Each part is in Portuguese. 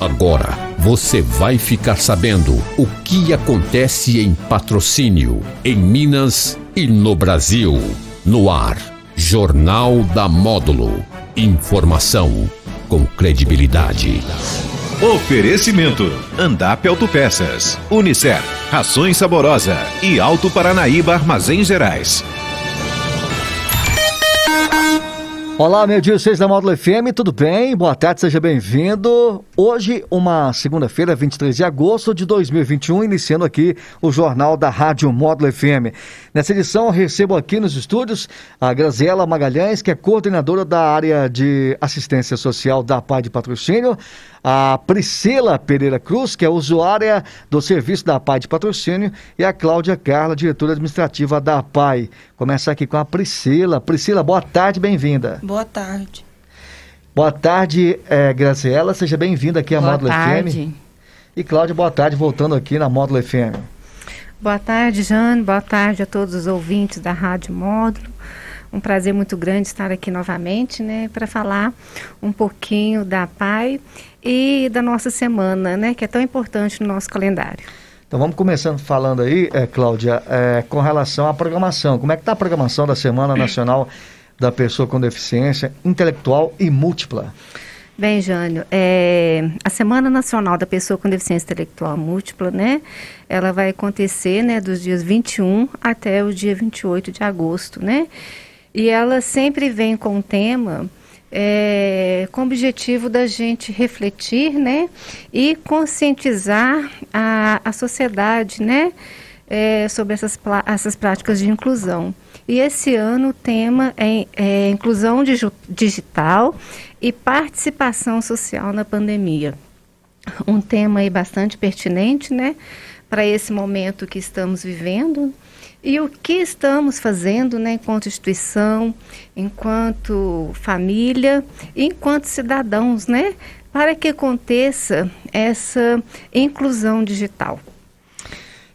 Agora você vai ficar sabendo o que acontece em patrocínio, em Minas e no Brasil. No ar, Jornal da Módulo. Informação com credibilidade. Oferecimento: Andap Autopeças, Unicef, Rações Saborosa e Alto Paranaíba Armazéns Gerais. Olá, meu dia 6 da Módulo FM, tudo bem? Boa tarde, seja bem-vindo. Hoje, uma segunda-feira, 23 de agosto de 2021, iniciando aqui o Jornal da Rádio Módulo FM. Nessa edição, recebo aqui nos estúdios a Graziela Magalhães, que é coordenadora da área de assistência social da PAI de Patrocínio, a Priscila Pereira Cruz, que é usuária do serviço da PAI de Patrocínio, e a Cláudia Carla, diretora administrativa da PAI. Começar aqui com a Priscila. Priscila, boa tarde, bem-vinda. Boa tarde. Boa tarde, é, Graciela. Seja bem-vinda aqui à boa Módulo tarde. FM. E Cláudia, boa tarde, voltando aqui na Módulo FM. Boa tarde, Jane. Boa tarde a todos os ouvintes da Rádio Módulo. Um prazer muito grande estar aqui novamente, né, para falar um pouquinho da PAI e da nossa semana, né, que é tão importante no nosso calendário. Então vamos começando falando aí, é, Cláudia, é, com relação à programação. Como é que está a programação da Semana Nacional da pessoa com deficiência intelectual e múltipla? Bem, Jânio, é, a Semana Nacional da Pessoa com Deficiência Intelectual Múltipla, né? Ela vai acontecer, né, dos dias 21 até o dia 28 de agosto, né? E ela sempre vem com o tema é, com o objetivo da gente refletir, né? E conscientizar a, a sociedade, né? É, sobre essas, essas práticas de inclusão. E esse ano o tema é, é inclusão digital e participação social na pandemia. Um tema aí bastante pertinente, né, para esse momento que estamos vivendo. E o que estamos fazendo, né, enquanto instituição, enquanto família, enquanto cidadãos, né, para que aconteça essa inclusão digital.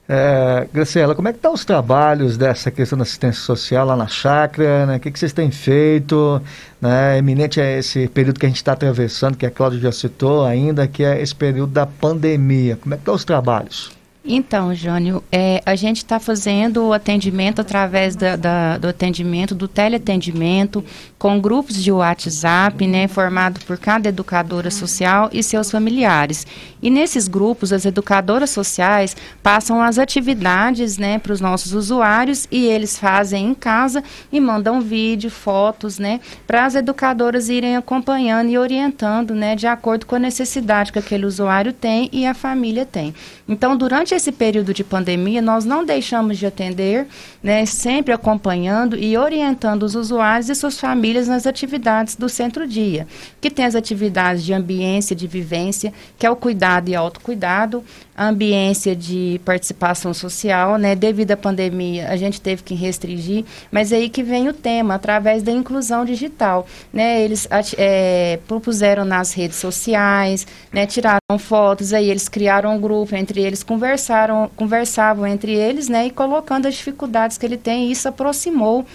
É, Graciela, como é que estão tá os trabalhos dessa questão da assistência social lá na chácara? Né? O que, que vocês têm feito? Né? Eminente é esse período que a gente está atravessando, que a Cláudia já citou ainda, que é esse período da pandemia. Como é que estão tá os trabalhos? Então, Jânio, é, a gente está fazendo o atendimento através da, da, do atendimento, do teleatendimento, com grupos de WhatsApp, né, formado por cada educadora social e seus familiares. E nesses grupos, as educadoras sociais passam as atividades, né, para os nossos usuários e eles fazem em casa e mandam vídeo, fotos, né, para as educadoras irem acompanhando e orientando, né, de acordo com a necessidade que aquele usuário tem e a família tem. Então, durante esse período de pandemia, nós não deixamos de atender, né, sempre acompanhando e orientando os usuários e suas famílias nas atividades do centro-dia, que tem as atividades de ambiência, de vivência, que é o cuidado e autocuidado, a ambiência de participação social, né, devido à pandemia, a gente teve que restringir, mas é aí que vem o tema, através da inclusão digital, né, eles é, propuseram nas redes sociais, né, tiraram fotos, aí eles criaram um grupo, entre eles conversaram, conversavam entre eles, né, e colocando as dificuldades que ele tem, e isso aproximou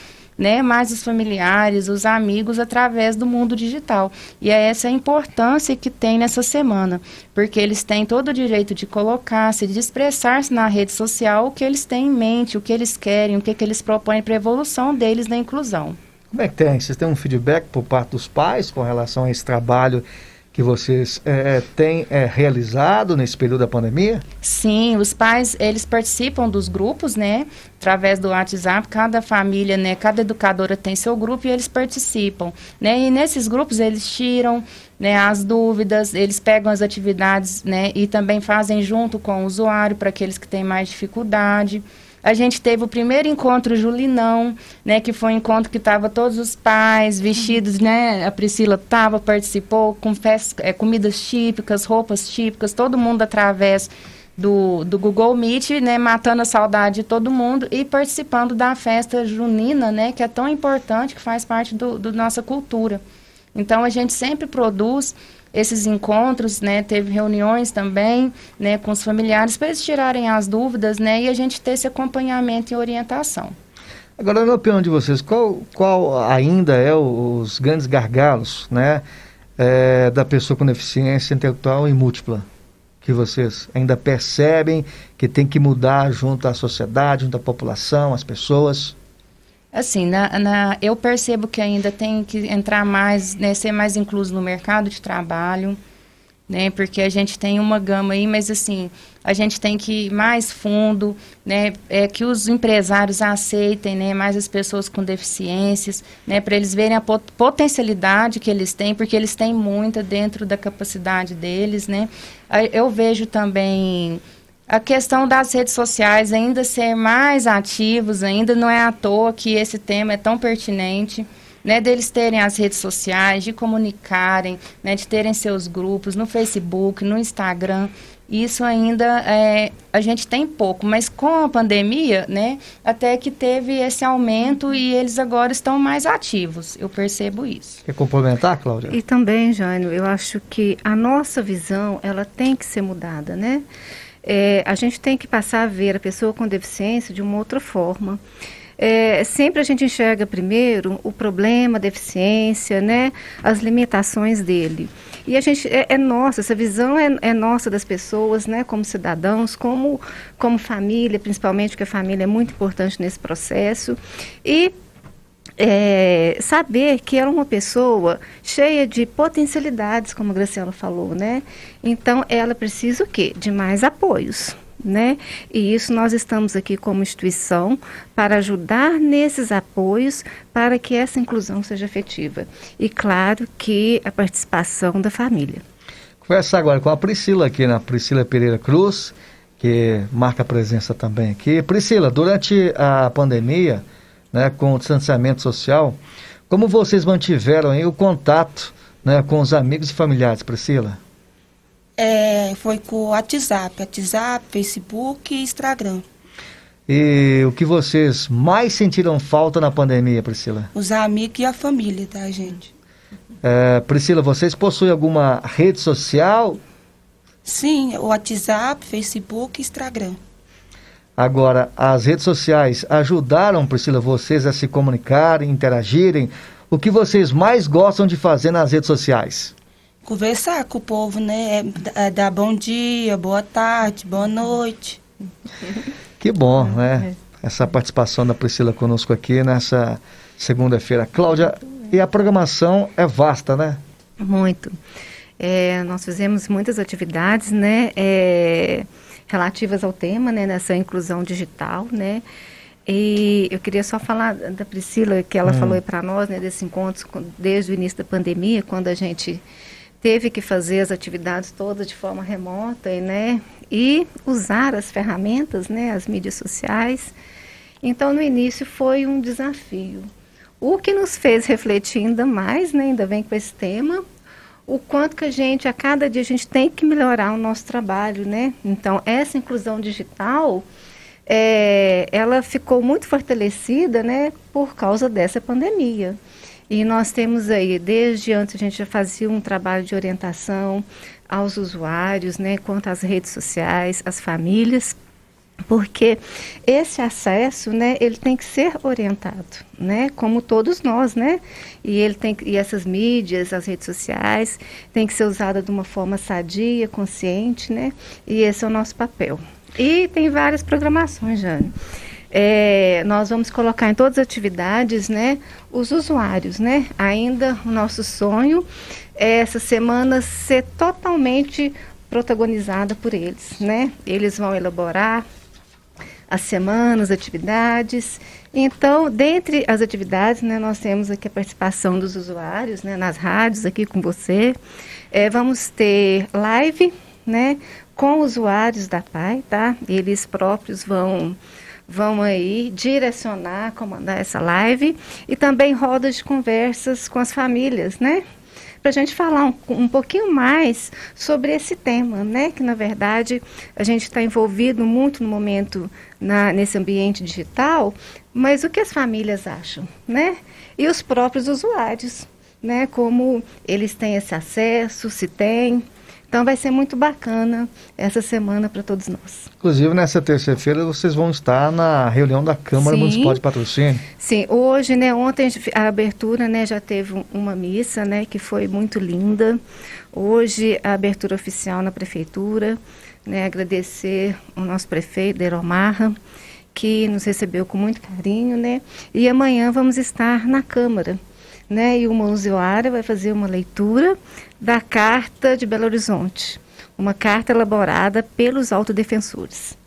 né, mais os familiares, os amigos através do mundo digital. E é essa a importância que tem nessa semana, porque eles têm todo o direito de colocar-se, de expressar-se na rede social o que eles têm em mente, o que eles querem, o que, que eles propõem para a evolução deles na inclusão. Como é que tem? Vocês têm um feedback por parte dos pais com relação a esse trabalho que vocês é, têm é, realizado nesse período da pandemia? Sim, os pais eles participam dos grupos, né? Através do WhatsApp, cada família, né? Cada educadora tem seu grupo e eles participam, né? E nesses grupos eles tiram né, as dúvidas, eles pegam as atividades, né? E também fazem junto com o usuário para aqueles que têm mais dificuldade. A gente teve o primeiro encontro Julinão, né, que foi um encontro que estava todos os pais vestidos, né? A Priscila estava, participou com festas, é, comidas típicas, roupas típicas, todo mundo através do, do Google Meet, né, matando a saudade de todo mundo e participando da festa junina, né, que é tão importante, que faz parte do, do nossa cultura. Então a gente sempre produz esses encontros, né, teve reuniões também, né, com os familiares para eles tirarem as dúvidas, né, e a gente ter esse acompanhamento e orientação. Agora, na opinião de vocês, qual, qual ainda é os grandes gargalos, né, é, da pessoa com deficiência intelectual e múltipla? Que vocês ainda percebem que tem que mudar junto à sociedade, junto à população, às pessoas? Assim, na, na, eu percebo que ainda tem que entrar mais, né, ser mais incluso no mercado de trabalho, né, porque a gente tem uma gama aí, mas assim, a gente tem que ir mais fundo, né, é, que os empresários aceitem, né, mais as pessoas com deficiências, né, para eles verem a pot potencialidade que eles têm, porque eles têm muita dentro da capacidade deles, né. Eu vejo também a questão das redes sociais ainda ser mais ativos, ainda não é à toa que esse tema é tão pertinente. Né, deles terem as redes sociais, de comunicarem, né, de terem seus grupos no Facebook, no Instagram. Isso ainda é, a gente tem pouco, mas com a pandemia, né, até que teve esse aumento e eles agora estão mais ativos. Eu percebo isso. Quer complementar, Cláudia? E também, Jânio, eu acho que a nossa visão ela tem que ser mudada, né? É, a gente tem que passar a ver a pessoa com deficiência de uma outra forma. É, sempre a gente enxerga primeiro o problema, a deficiência, né, as limitações dele. E a gente é, é nossa, essa visão é, é, nossa das pessoas, né, como cidadãos, como, como família, principalmente, porque a família é muito importante nesse processo. E é, saber que era uma pessoa cheia de potencialidades, como a Graciela falou, né? Então, ela precisa o quê? De mais apoios. Né? E isso nós estamos aqui como instituição para ajudar nesses apoios para que essa inclusão seja efetiva. E claro que a participação da família. Conversar agora com a Priscila aqui, na né? Priscila Pereira Cruz, que marca a presença também aqui. Priscila, durante a pandemia, né, com o distanciamento social. Como vocês mantiveram o contato né, com os amigos e familiares, Priscila? É, foi com o WhatsApp, WhatsApp, Facebook e Instagram. E o que vocês mais sentiram falta na pandemia, Priscila? Os amigos e a família da tá, gente. É, Priscila, vocês possuem alguma rede social? Sim, o WhatsApp, Facebook e Instagram. Agora, as redes sociais ajudaram, Priscila, vocês a se comunicarem, interagirem. O que vocês mais gostam de fazer nas redes sociais? Conversar com o povo, né? É, é dar bom dia, boa tarde, boa noite. Que bom, né? Essa participação da Priscila conosco aqui nessa segunda-feira. Cláudia, e a programação é vasta, né? Muito. É, nós fizemos muitas atividades, né? É relativas ao tema, né, nessa inclusão digital, né? E eu queria só falar da Priscila, que ela hum. falou para nós, né, desse encontro desde o início da pandemia, quando a gente teve que fazer as atividades todas de forma remota, e, né, e usar as ferramentas, né, as mídias sociais. Então, no início foi um desafio. O que nos fez refletir ainda mais, né, ainda bem com esse tema, o quanto que a gente, a cada dia, a gente tem que melhorar o nosso trabalho, né? Então, essa inclusão digital, é, ela ficou muito fortalecida, né, por causa dessa pandemia. E nós temos aí, desde antes, a gente já fazia um trabalho de orientação aos usuários, né, quanto às redes sociais, às famílias, porque esse acesso, né, ele tem que ser orientado, né, como todos nós, né, e ele tem e essas mídias, as redes sociais, tem que ser usada de uma forma sadia, consciente, né, e esse é o nosso papel. E tem várias programações, Jane. É, nós vamos colocar em todas as atividades, né, os usuários, né, ainda o nosso sonho é essa semana ser totalmente protagonizada por eles, né, eles vão elaborar as semanas, atividades. Então, dentre as atividades, né, nós temos aqui a participação dos usuários, né, nas rádios aqui com você. É, vamos ter live, né, com usuários da PAI, tá? Eles próprios vão vão aí direcionar, comandar essa live e também rodas de conversas com as famílias, né? Para a gente falar um, um pouquinho mais sobre esse tema, né? Que na verdade a gente está envolvido muito no momento na, nesse ambiente digital, mas o que as famílias acham, né? E os próprios usuários, né? Como eles têm esse acesso, se têm, Então vai ser muito bacana essa semana para todos nós. Inclusive, nessa terça-feira, vocês vão estar na reunião da Câmara Sim. Municipal de Patrocínio. Sim, hoje, né, ontem a abertura, né, já teve uma missa, né, que foi muito linda. Hoje a abertura oficial na prefeitura, né, agradecer o nosso prefeito, Deromarra, que nos recebeu com muito carinho, né? E amanhã vamos estar na Câmara, né? E uma usuária vai fazer uma leitura da Carta de Belo Horizonte, uma carta elaborada pelos autodefensores.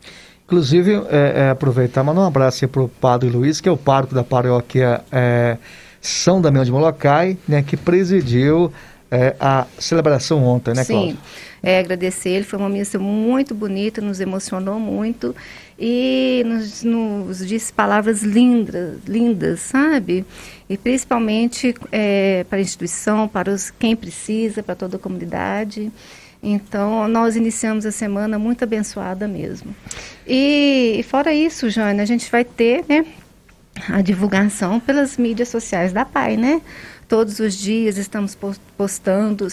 Inclusive, é, é, aproveitar, mandar um abraço para o Padre Luiz, que é o pároco da paróquia é, São Damião de Molokai, né, que presidiu é, a celebração ontem, né, Cláudia? Sim, é, agradecer ele, foi uma missa muito bonita, nos emocionou muito e nos, nos disse palavras lindas, lindas, sabe? E principalmente é, para a instituição, para os, quem precisa, para toda a comunidade. Então, nós iniciamos a semana muito abençoada mesmo. E, e fora isso, Jane, a gente vai ter, né, a divulgação pelas mídias sociais da PAI, né? Todos os dias estamos postando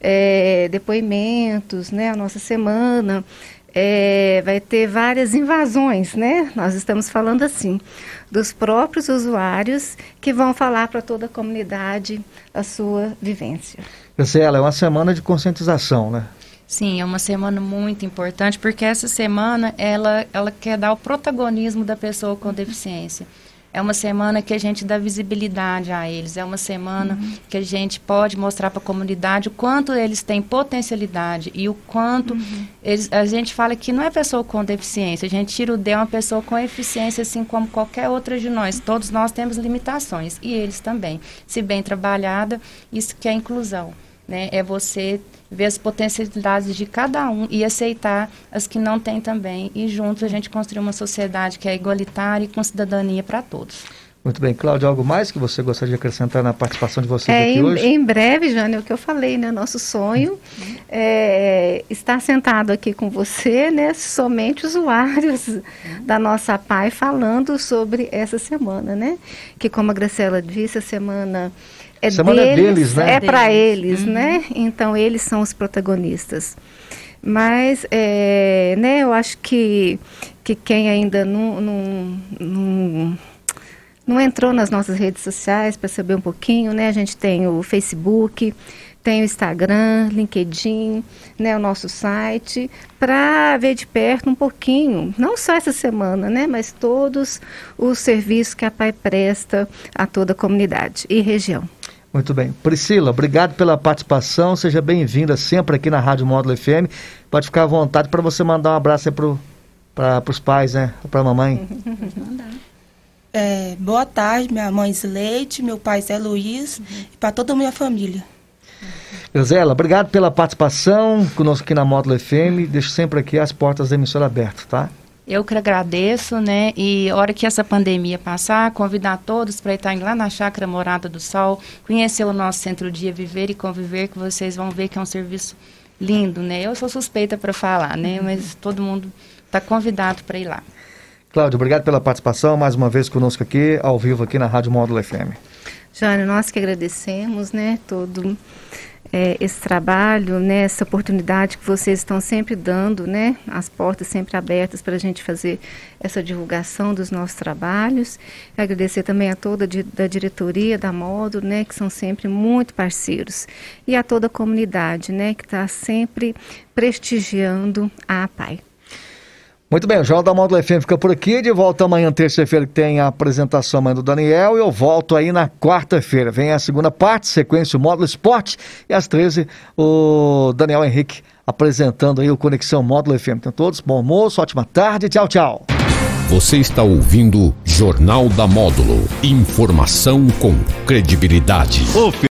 é, depoimentos, né? A nossa semana é, vai ter várias invasões, né? Nós estamos falando assim, dos próprios usuários que vão falar para toda a comunidade a sua vivência. Marcela, é uma semana de conscientização, né? Sim, é uma semana muito importante, porque essa semana ela, ela quer dar o protagonismo da pessoa com deficiência. É uma semana que a gente dá visibilidade a eles. É uma semana uhum. que a gente pode mostrar para a comunidade o quanto eles têm potencialidade e o quanto uhum. eles, a gente fala que não é pessoa com deficiência. A gente tira o D é uma pessoa com eficiência, assim como qualquer outra de nós. Todos nós temos limitações e eles também. Se bem trabalhada, isso que é inclusão. Né? É você ver as potencialidades de cada um e aceitar as que não tem também. E juntos a gente construir uma sociedade que é igualitária e com cidadania para todos. Muito bem. Cláudia, algo mais que você gostaria de acrescentar na participação de vocês é, aqui em, hoje? Em breve, Jane, é o que eu falei, né? Nosso sonho é estar sentado aqui com você, né? Somente usuários da nossa PAI falando sobre essa semana, né? Que como a Graciela disse, a semana é semana deles, é deles, né? É para eles, uhum. né? Então eles são os protagonistas. Mas, é, né? Eu acho que que quem ainda não, não, não não entrou nas nossas redes sociais para saber um pouquinho, né? A gente tem o Facebook, tem o Instagram, LinkedIn, né, o nosso site, para ver de perto um pouquinho, não só essa semana, né, mas todos os serviços que a PAI presta a toda a comunidade e região. Muito bem. Priscila, obrigado pela participação. Seja bem-vinda sempre aqui na Rádio Módulo FM. Pode ficar à vontade para você mandar um abraço para os pais, né? Para a mamãe. É, boa tarde, minha mãe Leite, meu pai Zé Luiz uhum. e para toda a minha família. Gisela, obrigado pela participação conosco aqui na Módulo FM. Deixo sempre aqui as portas da emissora abertas, tá? Eu que agradeço, né? E hora que essa pandemia passar, convidar todos para estarem lá na Chácara Morada do Sol, conhecer o nosso Centro Dia Viver e Conviver, que vocês vão ver que é um serviço lindo, né? Eu sou suspeita para falar, né? Uhum. Mas todo mundo está convidado para ir lá. Cláudio, obrigado pela participação mais uma vez conosco aqui, ao vivo aqui na Rádio Módulo FM. Jânio, nós que agradecemos, né, todo é, esse trabalho, né, essa oportunidade que vocês estão sempre dando, né, as portas sempre abertas para a gente fazer essa divulgação dos nossos trabalhos. Agradecer também a toda a da diretoria da Módulo, né, que são sempre muito parceiros, e a toda a comunidade, né, que está sempre prestigiando a APAI. Muito bem, o Jornal da Módulo FM fica por aqui. De volta amanhã, terça-feira, que tem a apresentação amanhã do Daniel. E eu volto aí na quarta-feira. Vem a segunda parte, sequência o Módulo Esporte. E às 13 o Daniel Henrique apresentando aí o Conexão Módulo FM. Então, todos, bom almoço, ótima tarde. Tchau, tchau. Você está ouvindo Jornal da Módulo. Informação com credibilidade.